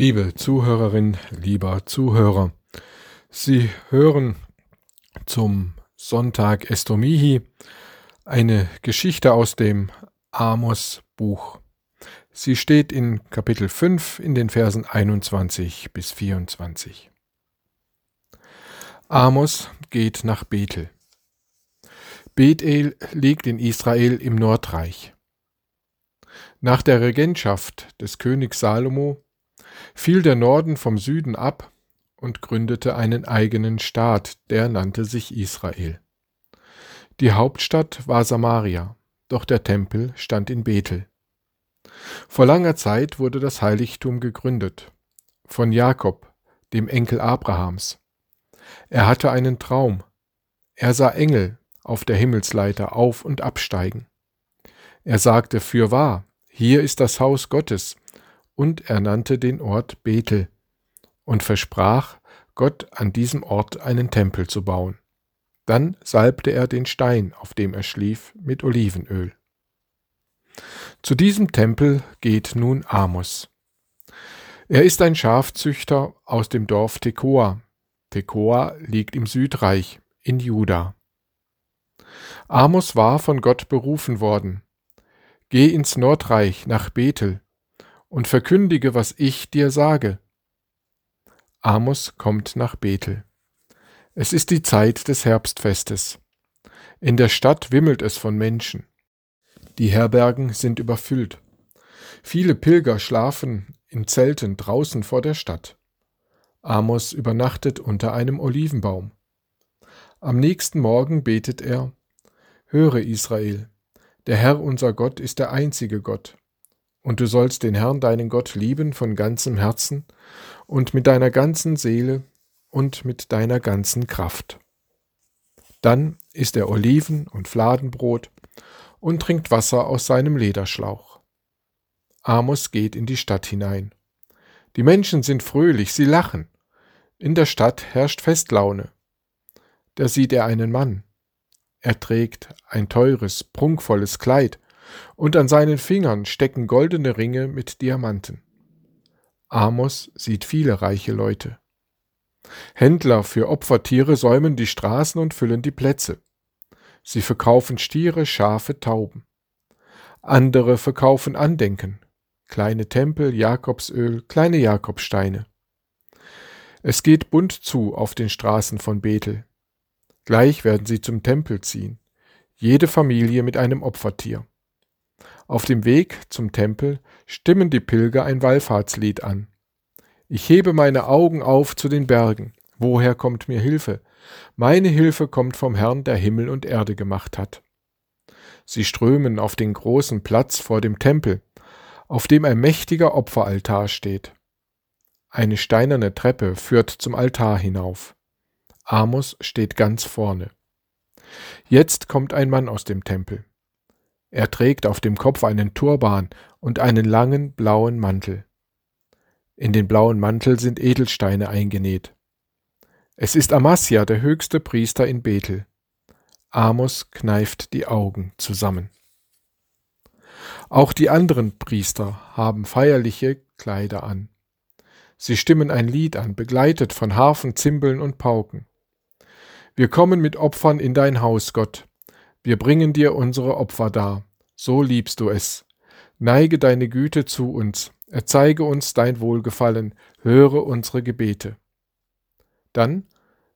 Liebe Zuhörerin, lieber Zuhörer, Sie hören zum Sonntag Estomihi eine Geschichte aus dem Amos Buch. Sie steht in Kapitel 5 in den Versen 21 bis 24. Amos geht nach Bethel. Bethel liegt in Israel im Nordreich. Nach der Regentschaft des Königs Salomo fiel der Norden vom Süden ab und gründete einen eigenen Staat, der nannte sich Israel. Die Hauptstadt war Samaria, doch der Tempel stand in Bethel. Vor langer Zeit wurde das Heiligtum gegründet, von Jakob, dem Enkel Abrahams. Er hatte einen Traum. Er sah Engel auf der Himmelsleiter auf und absteigen. Er sagte fürwahr, hier ist das Haus Gottes, und er nannte den Ort Bethel und versprach, Gott an diesem Ort einen Tempel zu bauen. Dann salbte er den Stein, auf dem er schlief, mit Olivenöl. Zu diesem Tempel geht nun Amos. Er ist ein Schafzüchter aus dem Dorf Tekoa. Tekoa liegt im Südreich, in Juda. Amos war von Gott berufen worden. Geh ins Nordreich nach Bethel und verkündige, was ich dir sage. Amos kommt nach Bethel. Es ist die Zeit des Herbstfestes. In der Stadt wimmelt es von Menschen. Die Herbergen sind überfüllt. Viele Pilger schlafen in Zelten draußen vor der Stadt. Amos übernachtet unter einem Olivenbaum. Am nächsten Morgen betet er Höre Israel, der Herr unser Gott ist der einzige Gott. Und du sollst den Herrn deinen Gott lieben von ganzem Herzen und mit deiner ganzen Seele und mit deiner ganzen Kraft. Dann isst er Oliven und Fladenbrot und trinkt Wasser aus seinem Lederschlauch. Amos geht in die Stadt hinein. Die Menschen sind fröhlich, sie lachen. In der Stadt herrscht Festlaune. Da sieht er einen Mann. Er trägt ein teures, prunkvolles Kleid und an seinen Fingern stecken goldene Ringe mit Diamanten. Amos sieht viele reiche Leute. Händler für Opfertiere säumen die Straßen und füllen die Plätze. Sie verkaufen Stiere, Schafe, Tauben. Andere verkaufen Andenken, kleine Tempel, Jakobsöl, kleine Jakobsteine. Es geht bunt zu auf den Straßen von Bethel. Gleich werden sie zum Tempel ziehen, jede Familie mit einem Opfertier. Auf dem Weg zum Tempel stimmen die Pilger ein Wallfahrtslied an. Ich hebe meine Augen auf zu den Bergen. Woher kommt mir Hilfe? Meine Hilfe kommt vom Herrn, der Himmel und Erde gemacht hat. Sie strömen auf den großen Platz vor dem Tempel, auf dem ein mächtiger Opferaltar steht. Eine steinerne Treppe führt zum Altar hinauf. Amos steht ganz vorne. Jetzt kommt ein Mann aus dem Tempel. Er trägt auf dem Kopf einen Turban und einen langen blauen Mantel. In den blauen Mantel sind Edelsteine eingenäht. Es ist Amasja, der höchste Priester in Bethel. Amos kneift die Augen zusammen. Auch die anderen Priester haben feierliche Kleider an. Sie stimmen ein Lied an, begleitet von Harfen, Zimbeln und Pauken. Wir kommen mit Opfern in dein Haus, Gott. Wir bringen dir unsere Opfer dar, so liebst du es. Neige deine Güte zu uns, erzeige uns dein Wohlgefallen, höre unsere Gebete. Dann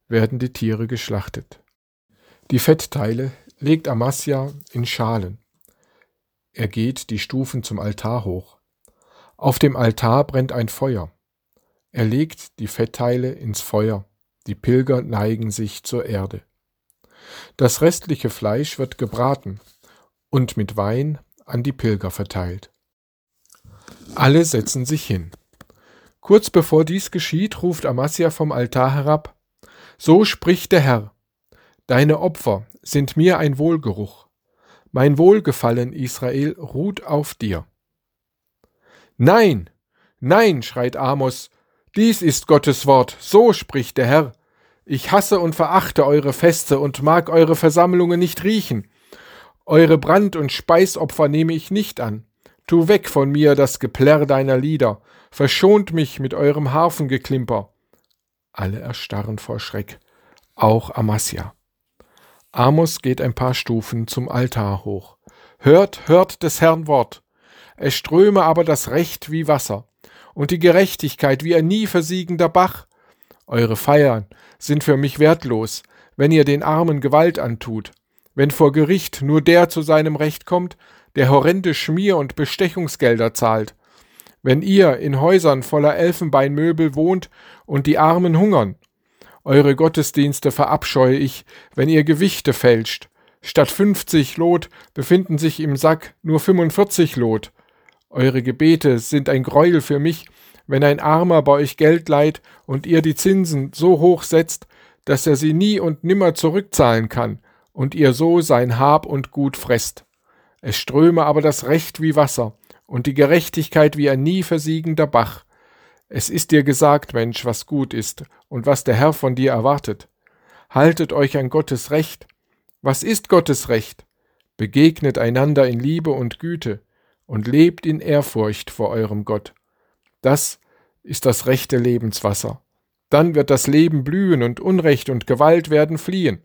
werden die Tiere geschlachtet. Die Fettteile legt Amasja in Schalen. Er geht die Stufen zum Altar hoch. Auf dem Altar brennt ein Feuer. Er legt die Fettteile ins Feuer. Die Pilger neigen sich zur Erde. Das restliche Fleisch wird gebraten und mit Wein an die Pilger verteilt. Alle setzen sich hin. Kurz bevor dies geschieht, ruft Amasia vom Altar herab So spricht der Herr Deine Opfer sind mir ein Wohlgeruch. Mein Wohlgefallen, Israel, ruht auf dir. Nein, nein, schreit Amos, dies ist Gottes Wort, so spricht der Herr. Ich hasse und verachte eure Feste und mag eure Versammlungen nicht riechen. Eure Brand- und Speisopfer nehme ich nicht an. Tu weg von mir das Geplärr deiner Lieder. verschont mich mit eurem Harfengeklimper. Alle erstarren vor Schreck, auch Amasja. Amos geht ein paar Stufen zum Altar hoch. Hört, hört des Herrn Wort. Es ströme aber das Recht wie Wasser und die Gerechtigkeit wie ein nie versiegender Bach. Eure Feiern sind für mich wertlos, wenn ihr den Armen Gewalt antut, wenn vor Gericht nur der zu seinem Recht kommt, der horrende Schmier- und Bestechungsgelder zahlt, wenn ihr in Häusern voller Elfenbeinmöbel wohnt und die Armen hungern. Eure Gottesdienste verabscheue ich, wenn ihr Gewichte fälscht. Statt 50 Lot befinden sich im Sack nur 45 Lot. Eure Gebete sind ein Greuel für mich, wenn ein Armer bei euch Geld leiht und ihr die Zinsen so hoch setzt, dass er sie nie und nimmer zurückzahlen kann, und ihr so sein Hab und Gut fresst. Es ströme aber das Recht wie Wasser und die Gerechtigkeit wie ein nie versiegender Bach. Es ist dir gesagt, Mensch, was gut ist und was der Herr von dir erwartet. Haltet euch an Gottes Recht. Was ist Gottes Recht? Begegnet einander in Liebe und Güte und lebt in Ehrfurcht vor eurem Gott. Das ist das rechte Lebenswasser. Dann wird das Leben blühen und Unrecht und Gewalt werden fliehen.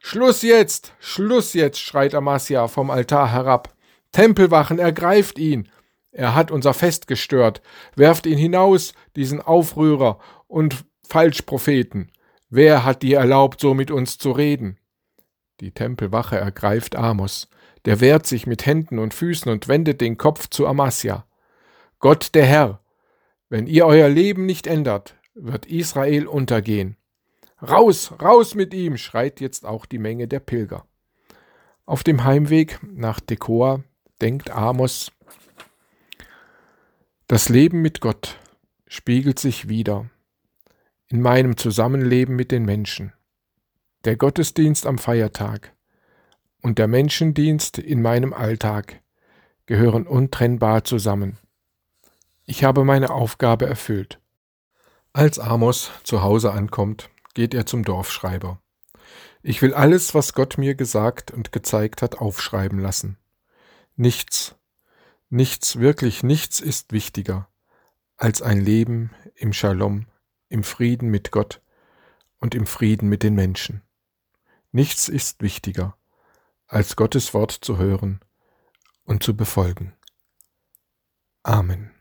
Schluss jetzt, Schluss jetzt, schreit Amasia vom Altar herab. Tempelwachen, ergreift ihn. Er hat unser Fest gestört. Werft ihn hinaus, diesen Aufrührer und Falschpropheten. Wer hat dir erlaubt, so mit uns zu reden? Die Tempelwache ergreift Amos. Der wehrt sich mit Händen und Füßen und wendet den Kopf zu Amasia. Gott der Herr, wenn ihr euer Leben nicht ändert, wird Israel untergehen. Raus, raus mit ihm, schreit jetzt auch die Menge der Pilger. Auf dem Heimweg nach Tekoa denkt Amos, das Leben mit Gott spiegelt sich wieder in meinem Zusammenleben mit den Menschen. Der Gottesdienst am Feiertag und der Menschendienst in meinem Alltag gehören untrennbar zusammen. Ich habe meine Aufgabe erfüllt. Als Amos zu Hause ankommt, geht er zum Dorfschreiber. Ich will alles, was Gott mir gesagt und gezeigt hat, aufschreiben lassen. Nichts, nichts, wirklich nichts ist wichtiger als ein Leben im Shalom, im Frieden mit Gott und im Frieden mit den Menschen. Nichts ist wichtiger, als Gottes Wort zu hören und zu befolgen. Amen.